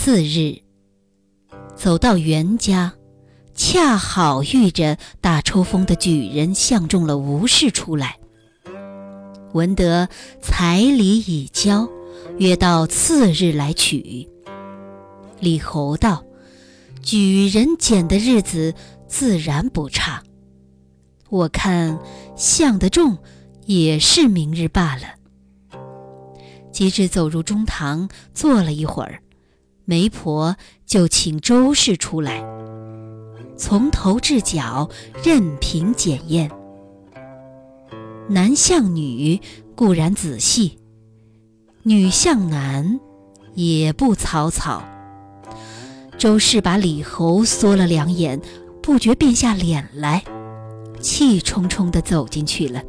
次日，走到袁家，恰好遇着大抽风的举人相中了吴氏出来，闻得彩礼已交，约到次日来取。李侯道：“举人拣的日子自然不差，我看相得中，也是明日罢了。”及至走入中堂，坐了一会儿，媒婆就请周氏出来，从头至脚任凭检验。男像女固然仔细，女像男也不草草。周氏把李侯缩了两眼，不觉变下脸来，气冲冲地走进去了。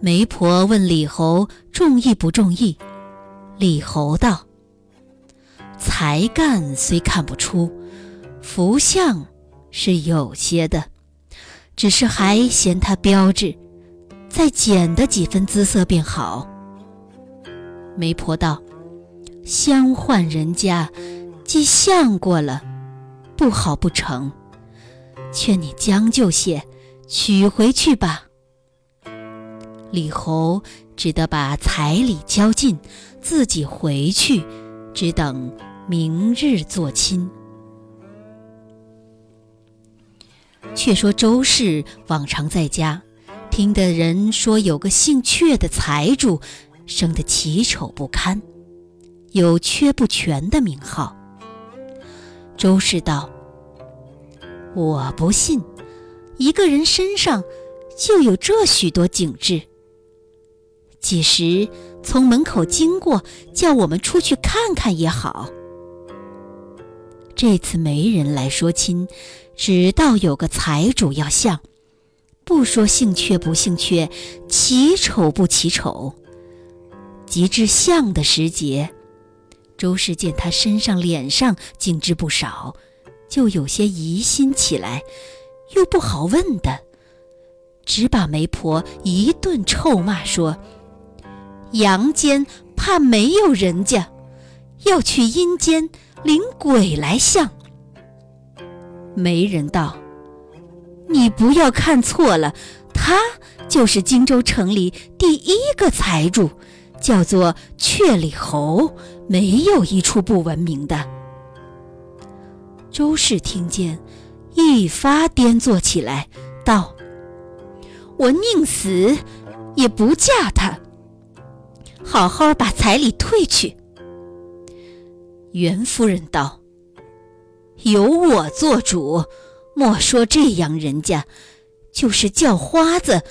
媒婆问李侯中意不中意，李侯道：“才干虽看不出，福相是有些的，只是还嫌他标致，再减的几分姿色便好。”媒婆道：“相换人家，既相过了，不好不成，劝你将就些，娶回去吧。”李侯只得把彩礼交尽，自己回去，只等明日做亲。却说周氏往常在家，听的人说有个姓阙的财主，生得奇丑不堪，有缺不全的名号。周氏道：“我不信，一个人身上就有这许多景致。”几时从门口经过，叫我们出去看看也好。这次没人来说亲，只道有个财主要相，不说姓缺不姓缺，奇丑不奇丑。及至相的时节，周氏见他身上脸上精致不少，就有些疑心起来，又不好问的，只把媒婆一顿臭骂说。阳间怕没有人家，要去阴间领鬼来相。媒人道：“你不要看错了，他就是荆州城里第一个财主，叫做阙里侯，没有一处不闻名的。”周氏听见，一发颠坐起来，道：“我宁死也不嫁他。”好好把彩礼退去。袁夫人道：“由我做主，莫说这样人家，就是叫花子，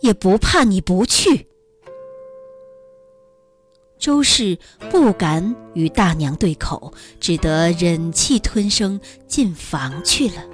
也不怕你不去。”周氏不敢与大娘对口，只得忍气吞声进房去了。